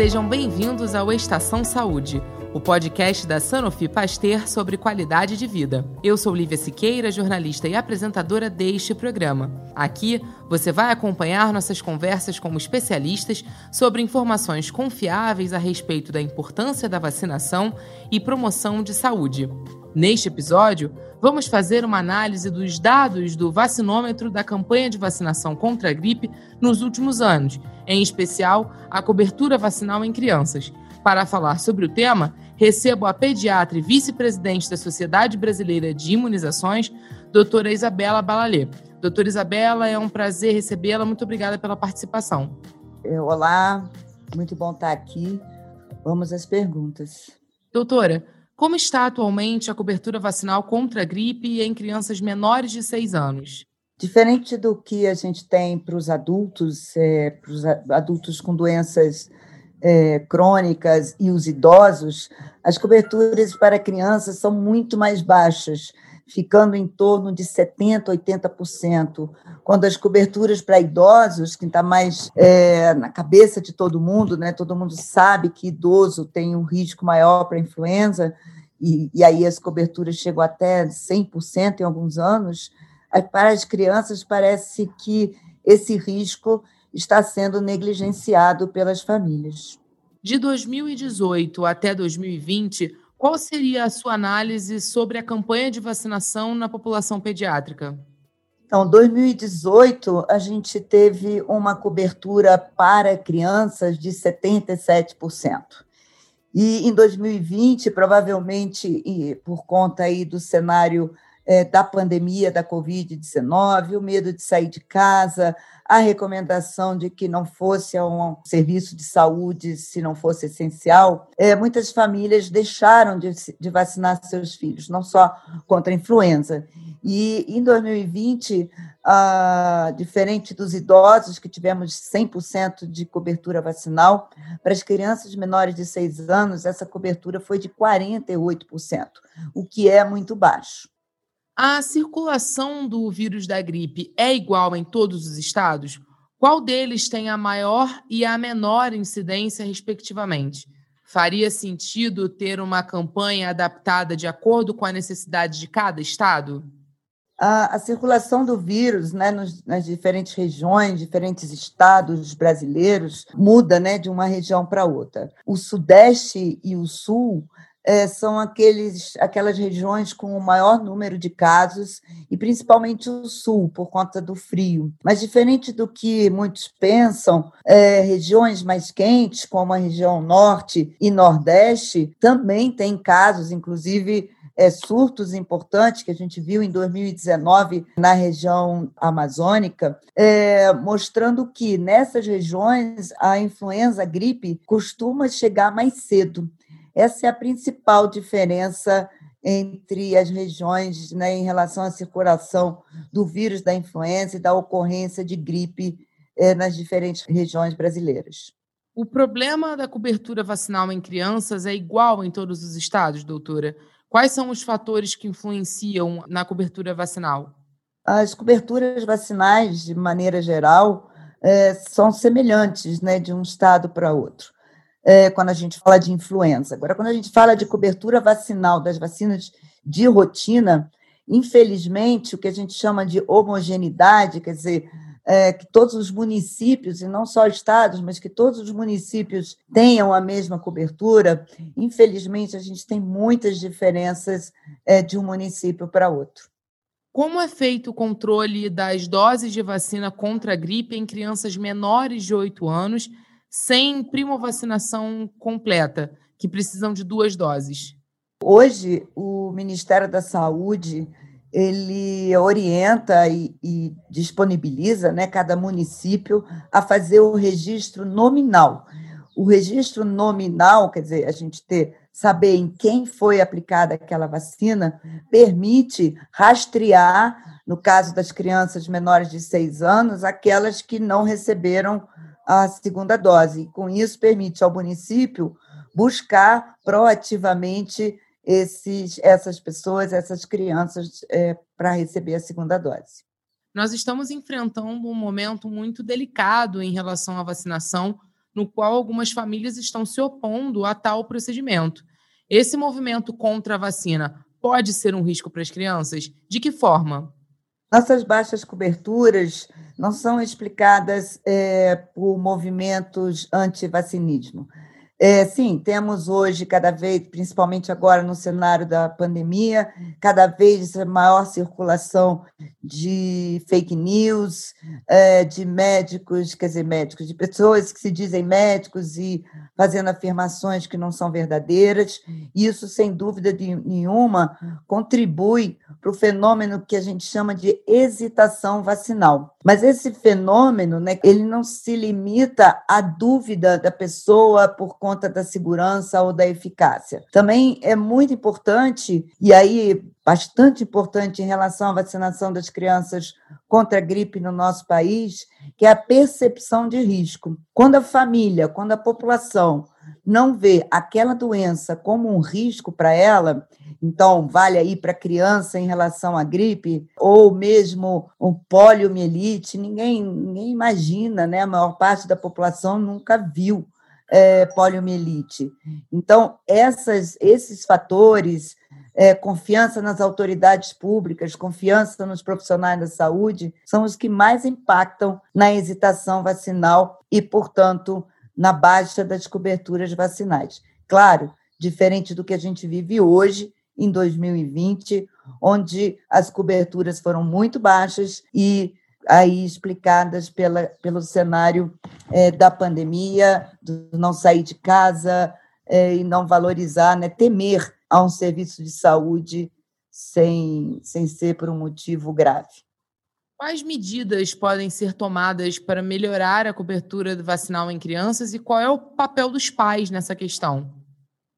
Sejam bem-vindos ao Estação Saúde, o podcast da Sanofi Pasteur sobre qualidade de vida. Eu sou Lívia Siqueira, jornalista e apresentadora deste programa. Aqui você vai acompanhar nossas conversas com especialistas sobre informações confiáveis a respeito da importância da vacinação e promoção de saúde. Neste episódio, vamos fazer uma análise dos dados do vacinômetro da campanha de vacinação contra a gripe nos últimos anos, em especial a cobertura vacinal em crianças. Para falar sobre o tema, recebo a pediatra e vice-presidente da Sociedade Brasileira de Imunizações, doutora Isabela Balalê. Doutora Isabela, é um prazer recebê-la. Muito obrigada pela participação. É, olá, muito bom estar aqui. Vamos às perguntas. Doutora, como está atualmente a cobertura vacinal contra a gripe em crianças menores de 6 anos? Diferente do que a gente tem para os adultos, é, para os adultos com doenças é, crônicas e os idosos, as coberturas para crianças são muito mais baixas, ficando em torno de 70%, 80%, quando as coberturas para idosos, que está mais é, na cabeça de todo mundo, né? todo mundo sabe que idoso tem um risco maior para influenza, e, e aí as coberturas chegam até 100% em alguns anos, para as crianças parece que esse risco está sendo negligenciado pelas famílias. De 2018 até 2020, qual seria a sua análise sobre a campanha de vacinação na população pediátrica? Então, 2018, a gente teve uma cobertura para crianças de 77%. E em 2020, provavelmente por conta aí do cenário é, da pandemia da Covid-19, o medo de sair de casa, a recomendação de que não fosse a um serviço de saúde se não fosse essencial, é, muitas famílias deixaram de, de vacinar seus filhos, não só contra a influenza. E em 2020, ah, diferente dos idosos, que tivemos 100% de cobertura vacinal, para as crianças menores de 6 anos, essa cobertura foi de 48%, o que é muito baixo. A circulação do vírus da gripe é igual em todos os estados? Qual deles tem a maior e a menor incidência, respectivamente? Faria sentido ter uma campanha adaptada de acordo com a necessidade de cada estado? A, a circulação do vírus né, nos, nas diferentes regiões, diferentes estados brasileiros, muda né, de uma região para outra. O Sudeste e o Sul é, são aqueles, aquelas regiões com o maior número de casos, e principalmente o sul, por conta do frio. Mas, diferente do que muitos pensam, é, regiões mais quentes, como a região norte e nordeste, também têm casos, inclusive. É, surtos importantes que a gente viu em 2019 na região amazônica, é, mostrando que nessas regiões a influenza, a gripe, costuma chegar mais cedo. Essa é a principal diferença entre as regiões né, em relação à circulação do vírus da influenza e da ocorrência de gripe eh, nas diferentes regiões brasileiras. O problema da cobertura vacinal em crianças é igual em todos os estados, doutora? Quais são os fatores que influenciam na cobertura vacinal? As coberturas vacinais, de maneira geral, eh, são semelhantes né, de um estado para outro é, quando a gente fala de influenza. Agora, quando a gente fala de cobertura vacinal das vacinas de rotina, infelizmente, o que a gente chama de homogeneidade, quer dizer, é, que todos os municípios, e não só estados, mas que todos os municípios tenham a mesma cobertura, infelizmente, a gente tem muitas diferenças é, de um município para outro. Como é feito o controle das doses de vacina contra a gripe em crianças menores de 8 anos sem primovacinação completa, que precisam de duas doses? Hoje, o Ministério da Saúde ele orienta e, e, disponibiliza né, cada município a fazer o registro nominal. O registro nominal, quer dizer, a gente ter saber em quem foi aplicada aquela vacina, permite rastrear, no caso das crianças menores de seis anos, aquelas que não receberam a segunda dose. Com isso, permite ao município buscar proativamente esses, essas pessoas, essas crianças, é, para receber a segunda dose. Nós estamos enfrentando um momento muito delicado em relação à vacinação, no qual algumas famílias estão se opondo a tal procedimento. Esse movimento contra a vacina pode ser um risco para as crianças? De que forma? Nossas baixas coberturas não são explicadas é, por movimentos anti-vacinismo. É, sim, temos hoje cada vez, principalmente agora no cenário da pandemia, cada vez maior circulação de fake news, é, de médicos, quer dizer, médicos, de pessoas que se dizem médicos e fazendo afirmações que não são verdadeiras. Isso, sem dúvida nenhuma, contribui para o fenômeno que a gente chama de hesitação vacinal. Mas esse fenômeno, né, ele não se limita à dúvida da pessoa por conta da segurança ou da eficácia. Também é muito importante, e aí bastante importante em relação à vacinação das crianças contra a gripe no nosso país, que é a percepção de risco. Quando a família, quando a população não vê aquela doença como um risco para ela, então vale aí para criança em relação à gripe, ou mesmo um poliomielite, ninguém, ninguém imagina, né? A maior parte da população nunca viu é, poliomielite. Então, essas, esses fatores, é, confiança nas autoridades públicas, confiança nos profissionais da saúde, são os que mais impactam na hesitação vacinal e, portanto, na baixa das coberturas vacinais. Claro, diferente do que a gente vive hoje, em 2020, onde as coberturas foram muito baixas e aí explicadas pela, pelo cenário é, da pandemia, do não sair de casa é, e não valorizar, né, temer a um serviço de saúde sem, sem ser por um motivo grave. Quais medidas podem ser tomadas para melhorar a cobertura vacinal em crianças e qual é o papel dos pais nessa questão?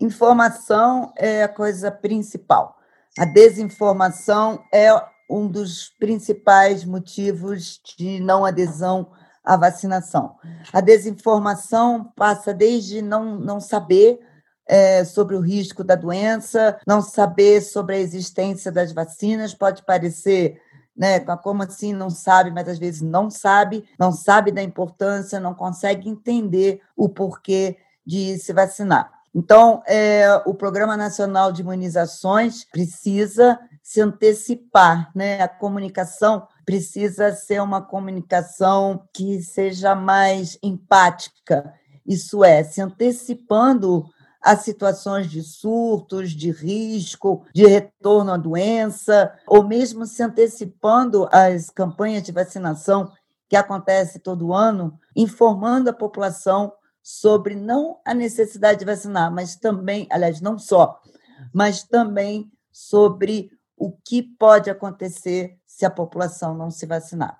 Informação é a coisa principal. A desinformação é um dos principais motivos de não adesão à vacinação. A desinformação passa desde não, não saber é, sobre o risco da doença, não saber sobre a existência das vacinas, pode parecer. Né, como assim não sabe, mas às vezes não sabe, não sabe da importância, não consegue entender o porquê de se vacinar. Então, é, o Programa Nacional de Imunizações precisa se antecipar, né? A comunicação precisa ser uma comunicação que seja mais empática, isso é, se antecipando a situações de surtos, de risco, de retorno à doença, ou mesmo se antecipando às campanhas de vacinação que acontece todo ano, informando a população sobre não a necessidade de vacinar, mas também, aliás, não só, mas também sobre o que pode acontecer se a população não se vacinar.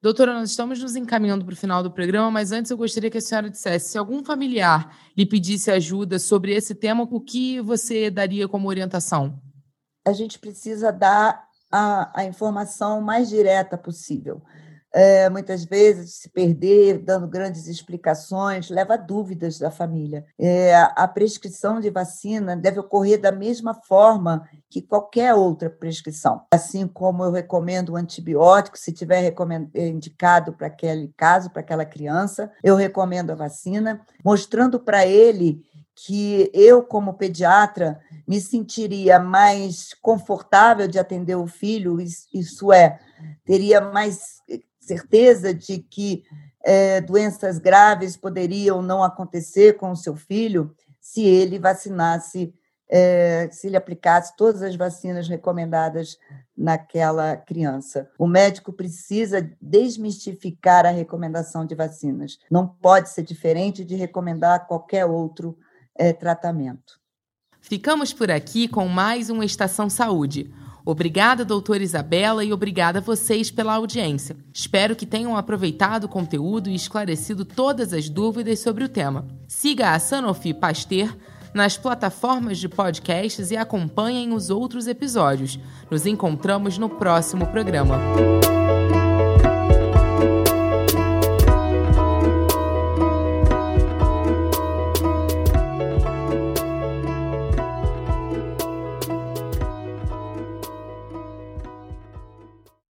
Doutora, nós estamos nos encaminhando para o final do programa, mas antes eu gostaria que a senhora dissesse: se algum familiar lhe pedisse ajuda sobre esse tema, o que você daria como orientação? A gente precisa dar a, a informação mais direta possível é, muitas vezes se perder, dando grandes explicações, leva a dúvidas da família. É, a prescrição de vacina deve ocorrer da mesma forma que qualquer outra prescrição. Assim como eu recomendo o antibiótico, se tiver indicado para aquele caso, para aquela criança, eu recomendo a vacina, mostrando para ele que eu, como pediatra, me sentiria mais confortável de atender o filho, isso é, teria mais certeza de que é, doenças graves poderiam não acontecer com o seu filho se ele vacinasse, é, se ele aplicasse todas as vacinas recomendadas naquela criança. O médico precisa desmistificar a recomendação de vacinas. Não pode ser diferente de recomendar qualquer outro é, tratamento. Ficamos por aqui com mais uma Estação Saúde Obrigada, doutora Isabela, e obrigada a vocês pela audiência. Espero que tenham aproveitado o conteúdo e esclarecido todas as dúvidas sobre o tema. Siga a Sanofi Pasteur nas plataformas de podcasts e acompanhem os outros episódios. Nos encontramos no próximo programa.